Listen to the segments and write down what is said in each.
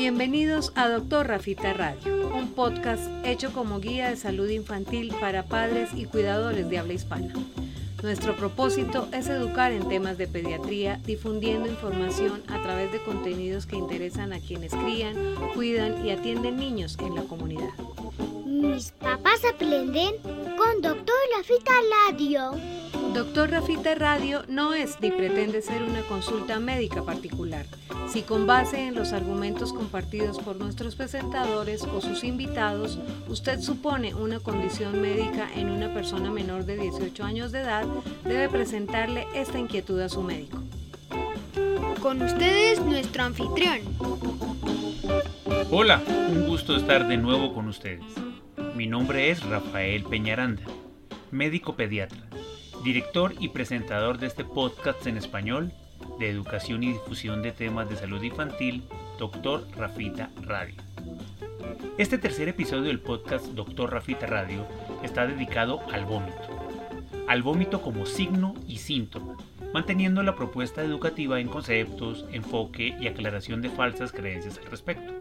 Bienvenidos a Doctor Rafita Radio, un podcast hecho como guía de salud infantil para padres y cuidadores de habla hispana. Nuestro propósito es educar en temas de pediatría, difundiendo información a través de contenidos que interesan a quienes crían, cuidan y atienden niños en la comunidad. Mis papás aprenden con Doctor Rafita Radio. Doctor Rafita Radio no es ni pretende ser una consulta médica particular. Si con base en los argumentos compartidos por nuestros presentadores o sus invitados, usted supone una condición médica en una persona menor de 18 años de edad, debe presentarle esta inquietud a su médico. Con ustedes nuestro anfitrión. Hola, un gusto estar de nuevo con ustedes. Mi nombre es Rafael Peñaranda, médico pediatra, director y presentador de este podcast en español de educación y difusión de temas de salud infantil, Dr. Rafita Radio. Este tercer episodio del podcast Dr. Rafita Radio está dedicado al vómito. Al vómito como signo y síntoma, manteniendo la propuesta educativa en conceptos, enfoque y aclaración de falsas creencias al respecto.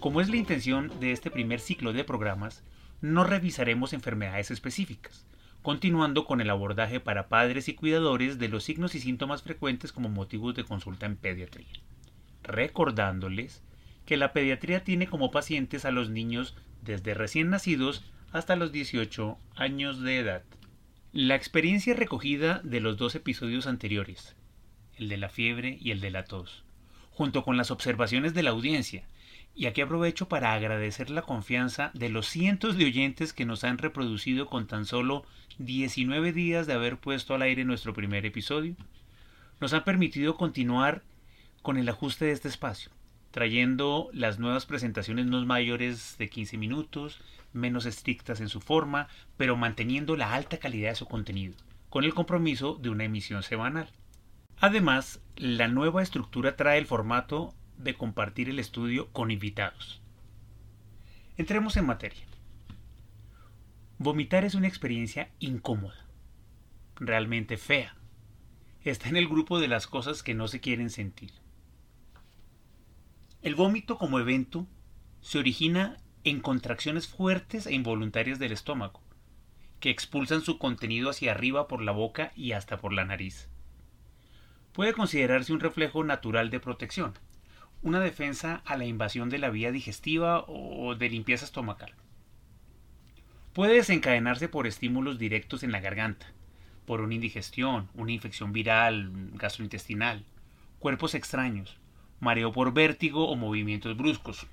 Como es la intención de este primer ciclo de programas, no revisaremos enfermedades específicas, continuando con el abordaje para padres y cuidadores de los signos y síntomas frecuentes como motivos de consulta en pediatría, recordándoles que la pediatría tiene como pacientes a los niños desde recién nacidos hasta los 18 años de edad. La experiencia recogida de los dos episodios anteriores, el de la fiebre y el de la tos, junto con las observaciones de la audiencia, y aquí aprovecho para agradecer la confianza de los cientos de oyentes que nos han reproducido con tan solo 19 días de haber puesto al aire nuestro primer episodio. Nos han permitido continuar con el ajuste de este espacio, trayendo las nuevas presentaciones no mayores de 15 minutos, menos estrictas en su forma, pero manteniendo la alta calidad de su contenido, con el compromiso de una emisión semanal. Además, la nueva estructura trae el formato de compartir el estudio con invitados. Entremos en materia. Vomitar es una experiencia incómoda, realmente fea. Está en el grupo de las cosas que no se quieren sentir. El vómito como evento se origina en contracciones fuertes e involuntarias del estómago, que expulsan su contenido hacia arriba por la boca y hasta por la nariz. Puede considerarse un reflejo natural de protección, una defensa a la invasión de la vía digestiva o de limpieza estomacal. Puede desencadenarse por estímulos directos en la garganta, por una indigestión, una infección viral, gastrointestinal, cuerpos extraños, mareo por vértigo o movimientos bruscos,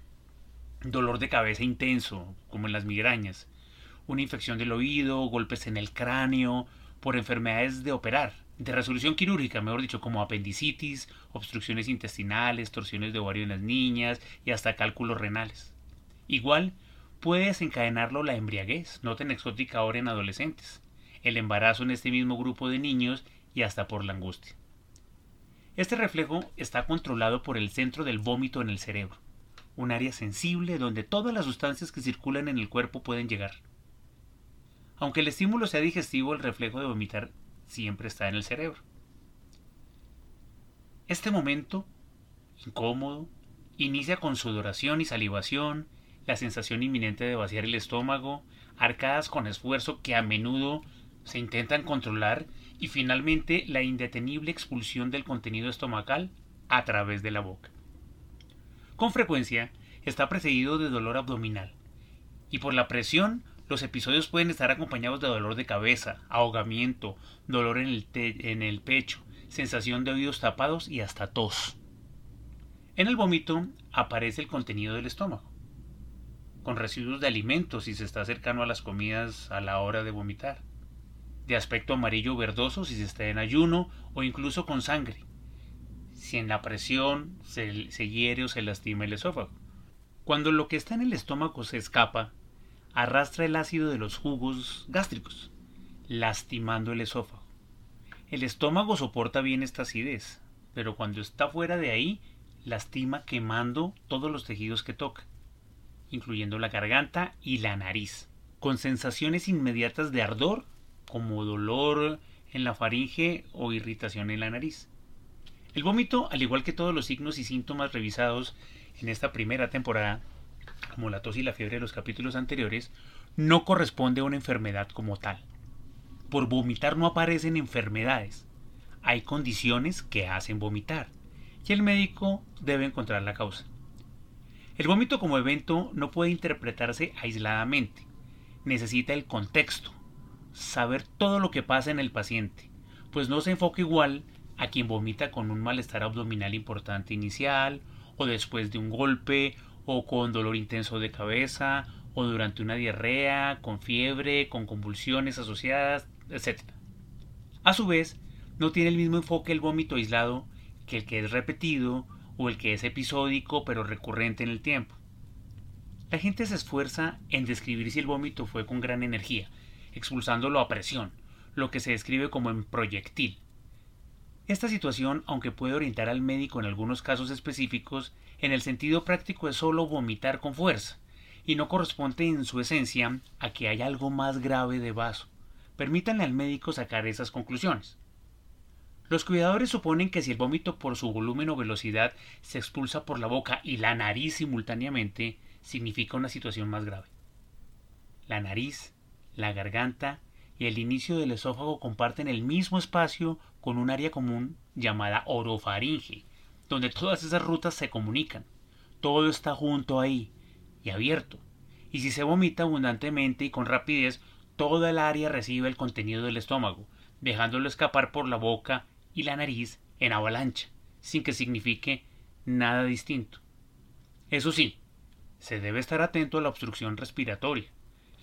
dolor de cabeza intenso, como en las migrañas, una infección del oído, golpes en el cráneo, por enfermedades de operar, de resolución quirúrgica, mejor dicho, como apendicitis, obstrucciones intestinales, torsiones de ovario en las niñas y hasta cálculos renales. Igual puede desencadenarlo la embriaguez, no tan exótica ahora en adolescentes, el embarazo en este mismo grupo de niños y hasta por la angustia. Este reflejo está controlado por el centro del vómito en el cerebro, un área sensible donde todas las sustancias que circulan en el cuerpo pueden llegar. Aunque el estímulo sea digestivo, el reflejo de vomitar siempre está en el cerebro. Este momento, incómodo, inicia con sudoración y salivación, la sensación inminente de vaciar el estómago, arcadas con esfuerzo que a menudo se intentan controlar y finalmente la indetenible expulsión del contenido estomacal a través de la boca. Con frecuencia está precedido de dolor abdominal y por la presión los episodios pueden estar acompañados de dolor de cabeza, ahogamiento, dolor en el, en el pecho, sensación de oídos tapados y hasta tos. En el vómito aparece el contenido del estómago, con residuos de alimentos si se está cercano a las comidas a la hora de vomitar, de aspecto amarillo verdoso si se está en ayuno o incluso con sangre, si en la presión se, se hiere o se lastima el esófago. Cuando lo que está en el estómago se escapa, arrastra el ácido de los jugos gástricos, lastimando el esófago. El estómago soporta bien esta acidez, pero cuando está fuera de ahí, lastima quemando todos los tejidos que toca, incluyendo la garganta y la nariz, con sensaciones inmediatas de ardor, como dolor en la faringe o irritación en la nariz. El vómito, al igual que todos los signos y síntomas revisados en esta primera temporada, como la tos y la fiebre de los capítulos anteriores, no corresponde a una enfermedad como tal. Por vomitar no aparecen enfermedades. Hay condiciones que hacen vomitar y el médico debe encontrar la causa. El vómito como evento no puede interpretarse aisladamente. Necesita el contexto, saber todo lo que pasa en el paciente, pues no se enfoca igual a quien vomita con un malestar abdominal importante inicial, o después de un golpe, o con dolor intenso de cabeza, o durante una diarrea, con fiebre, con convulsiones asociadas, etc. A su vez, no tiene el mismo enfoque el vómito aislado que el que es repetido o el que es episódico pero recurrente en el tiempo. La gente se esfuerza en describir si el vómito fue con gran energía, expulsándolo a presión, lo que se describe como en proyectil. Esta situación, aunque puede orientar al médico en algunos casos específicos, en el sentido práctico es solo vomitar con fuerza, y no corresponde en su esencia a que hay algo más grave de vaso. Permítanle al médico sacar esas conclusiones. Los cuidadores suponen que si el vómito por su volumen o velocidad se expulsa por la boca y la nariz simultáneamente, significa una situación más grave. La nariz, la garganta y el inicio del esófago comparten el mismo espacio con un área común llamada orofaringe, donde todas esas rutas se comunican. Todo está junto ahí y abierto. Y si se vomita abundantemente y con rapidez, toda el área recibe el contenido del estómago, dejándolo escapar por la boca y la nariz en avalancha, sin que signifique nada distinto. Eso sí, se debe estar atento a la obstrucción respiratoria,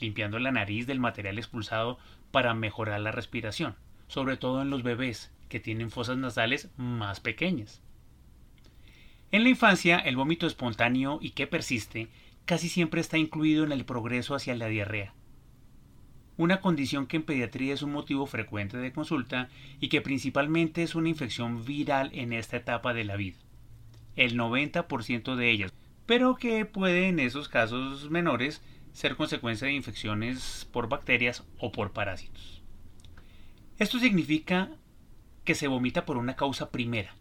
limpiando la nariz del material expulsado para mejorar la respiración, sobre todo en los bebés que tienen fosas nasales más pequeñas. En la infancia, el vómito espontáneo y que persiste casi siempre está incluido en el progreso hacia la diarrea, una condición que en pediatría es un motivo frecuente de consulta y que principalmente es una infección viral en esta etapa de la vida. El 90% de ellas, pero que puede en esos casos menores ser consecuencia de infecciones por bacterias o por parásitos. Esto significa que se vomita por una causa primera.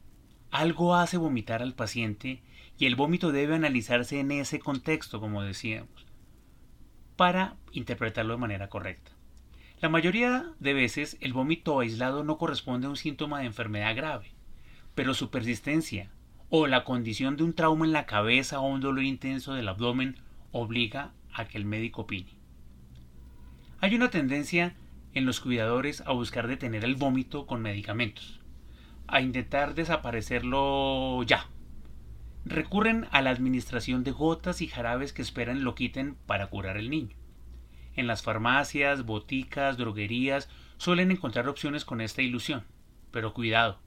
Algo hace vomitar al paciente y el vómito debe analizarse en ese contexto, como decíamos para interpretarlo de manera correcta. La mayoría de veces el vómito aislado no corresponde a un síntoma de enfermedad grave, pero su persistencia o la condición de un trauma en la cabeza o un dolor intenso del abdomen obliga a que el médico opine. Hay una tendencia en los cuidadores a buscar detener el vómito con medicamentos, a intentar desaparecerlo ya, recurren a la administración de gotas y jarabes que esperan lo quiten para curar al niño. En las farmacias, boticas, droguerías suelen encontrar opciones con esta ilusión. Pero cuidado.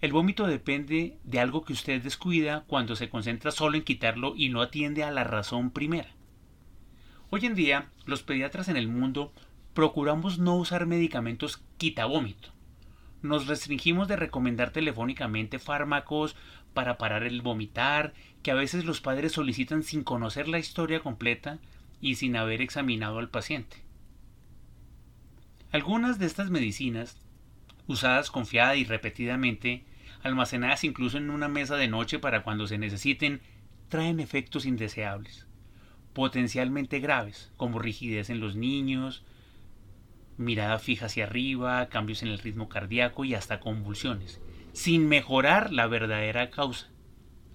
El vómito depende de algo que usted descuida cuando se concentra solo en quitarlo y no atiende a la razón primera. Hoy en día, los pediatras en el mundo procuramos no usar medicamentos quita vómito. Nos restringimos de recomendar telefónicamente fármacos para parar el vomitar, que a veces los padres solicitan sin conocer la historia completa y sin haber examinado al paciente. Algunas de estas medicinas, usadas confiada y repetidamente, almacenadas incluso en una mesa de noche para cuando se necesiten, traen efectos indeseables, potencialmente graves, como rigidez en los niños, mirada fija hacia arriba, cambios en el ritmo cardíaco y hasta convulsiones, sin mejorar la verdadera causa.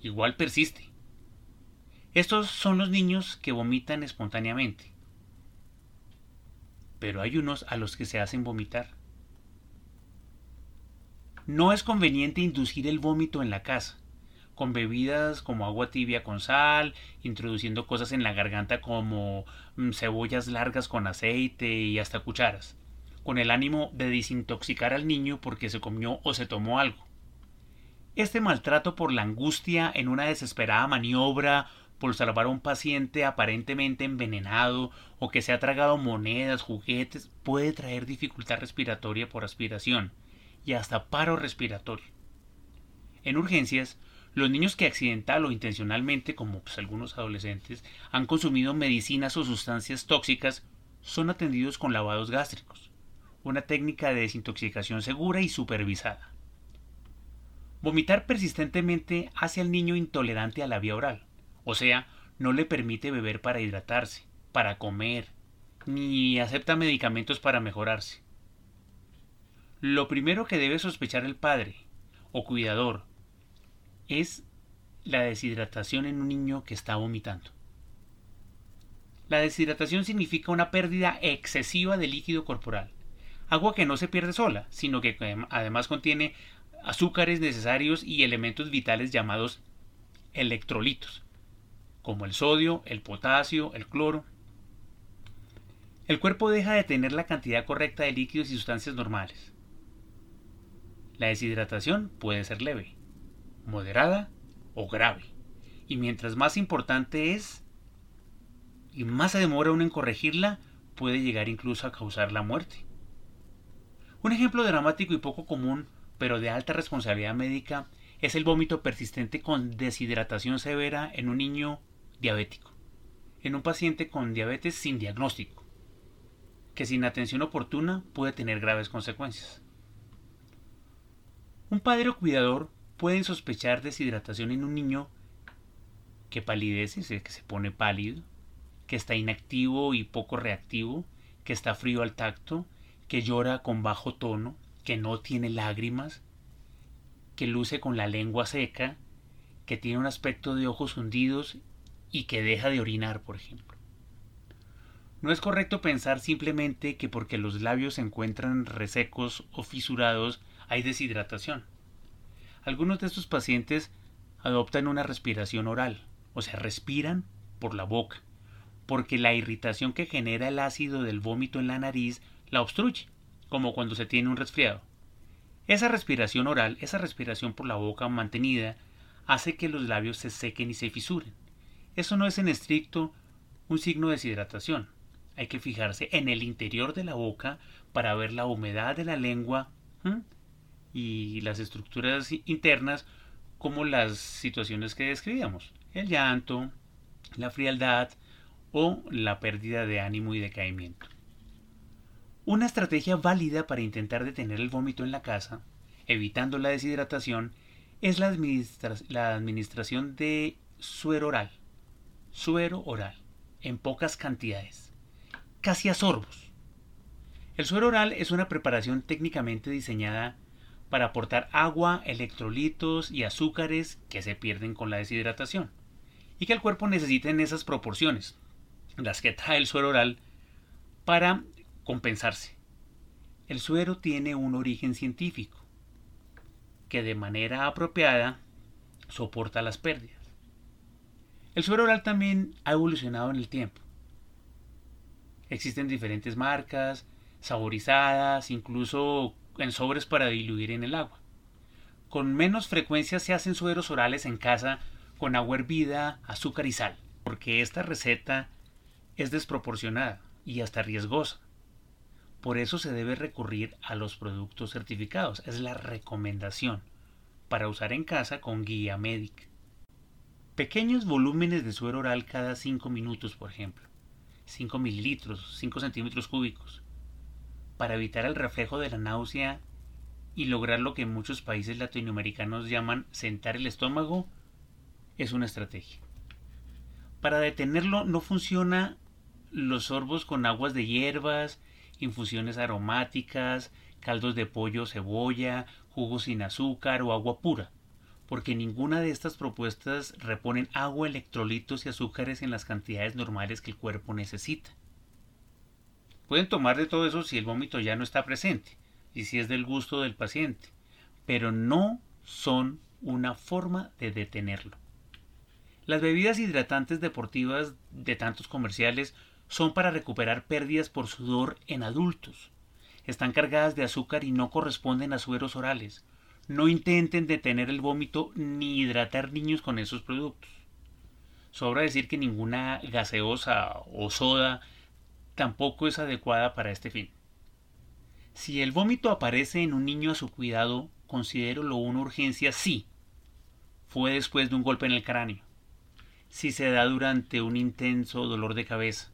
Igual persiste. Estos son los niños que vomitan espontáneamente. Pero hay unos a los que se hacen vomitar. No es conveniente inducir el vómito en la casa, con bebidas como agua tibia con sal, introduciendo cosas en la garganta como mm, cebollas largas con aceite y hasta cucharas con el ánimo de desintoxicar al niño porque se comió o se tomó algo. Este maltrato por la angustia en una desesperada maniobra por salvar a un paciente aparentemente envenenado o que se ha tragado monedas, juguetes, puede traer dificultad respiratoria por aspiración y hasta paro respiratorio. En urgencias, los niños que accidental o intencionalmente, como pues, algunos adolescentes, han consumido medicinas o sustancias tóxicas, son atendidos con lavados gástricos una técnica de desintoxicación segura y supervisada. Vomitar persistentemente hace al niño intolerante a la vía oral, O sea, no le permite beber para hidratarse, para comer, ni acepta medicamentos para mejorarse. Lo primero que debe sospechar el padre o cuidador es la deshidratación en un niño que está vomitando. La deshidratación significa una pérdida excesiva de líquido corporal. Agua que no se pierde sola, sino que además contiene azúcares necesarios y elementos vitales llamados electrolitos, como el sodio, el potasio, el cloro. El cuerpo deja de tener la cantidad correcta de líquidos y sustancias normales. La deshidratación puede ser leve, moderada o grave. Y mientras más importante es y más se demora uno en corregirla, puede llegar incluso a causar la muerte. Un ejemplo dramático y poco común, pero de alta responsabilidad médica, es el vómito persistente con deshidratación severa en un niño diabético, en un paciente con diabetes sin diagnóstico, que sin atención oportuna puede tener graves consecuencias. Un padre o cuidador puede sospechar deshidratación en un niño que palidece, que se pone pálido, que está inactivo y poco reactivo, que está frío al tacto, que llora con bajo tono, que no tiene lágrimas, que luce con la lengua seca, que tiene un aspecto de ojos hundidos y que deja de orinar, por ejemplo. No es correcto pensar simplemente que porque los labios se encuentran resecos o fisurados hay deshidratación. Algunos de estos pacientes adoptan una respiración oral, o sea, respiran por la boca, porque la irritación que genera el ácido del vómito en la nariz la obstruye, como cuando se tiene un resfriado. Esa respiración oral, esa respiración por la boca mantenida, hace que los labios se sequen y se fisuren. Eso no es en estricto un signo de deshidratación. Hay que fijarse en el interior de la boca para ver la humedad de la lengua y las estructuras internas como las situaciones que describíamos. El llanto, la frialdad o la pérdida de ánimo y decaimiento. Una estrategia válida para intentar detener el vómito en la casa, evitando la deshidratación, es la, administración de suero oral. Suero oral, en pocas cantidades, casi a sorbos. El suero oral es una preparación técnicamente diseñada para aportar agua, electrolitos y azúcares que se pierden con la deshidratación y que el cuerpo necesita en esas proporciones, las que trae el suero oral, para compensarse. El suero tiene un origen científico que de manera apropiada soporta las pérdidas. El suero oral también ha evolucionado en el tiempo. Existen diferentes marcas, saborizadas, incluso en sobres para diluir en el agua. Con menos frecuencia se hacen sueros orales en casa con agua hervida, azúcar y sal, porque esta receta es desproporcionada y hasta riesgosa. Por eso se debe recurrir a los productos certificados. Es la recomendación para usar en casa con guía médica. Pequeños volúmenes de suero oral cada 5 minutos, por ejemplo. 5 mililitros, 5 centímetros cúbicos. Para evitar el reflejo de la náusea y lograr lo que en muchos países latinoamericanos llaman sentar el estómago, es una estrategia. Para detenerlo no funciona los sorbos con aguas de hierbas infusiones aromáticas, caldos de pollo, cebolla, jugos sin azúcar o agua pura, porque ninguna de estas propuestas reponen agua, electrolitos y azúcares en las cantidades normales que el cuerpo necesita. Pueden tomar de todo eso si el vómito ya no está presente y si es del gusto del paciente, pero no son una forma de detenerlo. Las bebidas hidratantes deportivas de tantos comerciales son para recuperar pérdidas por sudor en adultos. Están cargadas de azúcar y no corresponden a sueros orales. No intenten detener el vómito ni hidratar niños con esos productos. Sobra decir que ninguna gaseosa o soda tampoco es adecuada para este fin. Si el vómito aparece en un niño a su cuidado, considérelo una urgencia sí. Fue después de un golpe en el cráneo. Si se da durante un intenso dolor de cabeza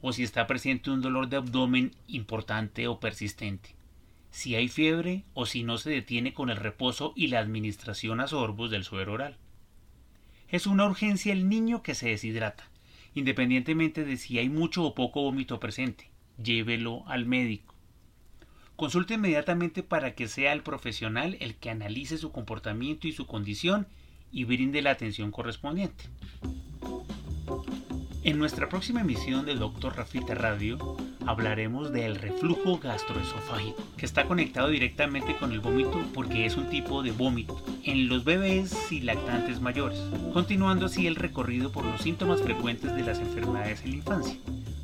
o si está presente un dolor de abdomen importante o persistente, si hay fiebre o si no se detiene con el reposo y la administración a sorbos del suero oral. Es una urgencia el niño que se deshidrata, independientemente de si hay mucho o poco vómito presente. Llévelo al médico. Consulte inmediatamente para que sea el profesional el que analice su comportamiento y su condición y brinde la atención correspondiente. En nuestra próxima emisión de Doctor Rafita Radio hablaremos del reflujo gastroesofágico, que está conectado directamente con el vómito porque es un tipo de vómito. En los bebés y lactantes mayores, continuando así el recorrido por los síntomas frecuentes de las enfermedades en la infancia,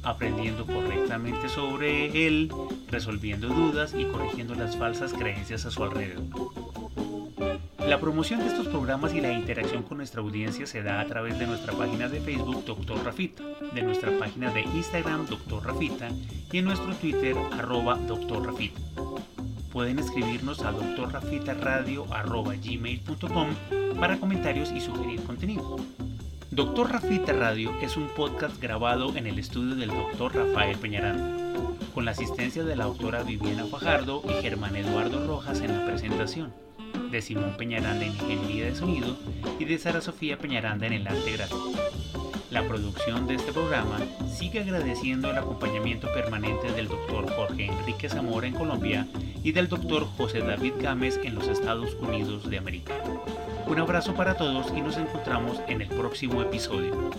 aprendiendo correctamente sobre él, resolviendo dudas y corrigiendo las falsas creencias a su alrededor. La promoción de estos programas y la interacción con nuestra audiencia se da a través de nuestra página de Facebook Dr. Rafita, de nuestra página de Instagram Dr. Rafita y en nuestro Twitter arroba Dr. Rafita. Pueden escribirnos a drrafitaradio.gmail.com para comentarios y sugerir contenido. Doctor Rafita Radio es un podcast grabado en el estudio del Dr. Rafael Peñaranda, con la asistencia de la doctora Viviana Fajardo y Germán Eduardo Rojas en la presentación de Simón Peñaranda en Ingeniería de Sonido y de Sara Sofía Peñaranda en el Arte Gráfico. La producción de este programa sigue agradeciendo el acompañamiento permanente del doctor Jorge Enrique Zamora en Colombia y del doctor José David Gámez en los Estados Unidos de América. Un abrazo para todos y nos encontramos en el próximo episodio.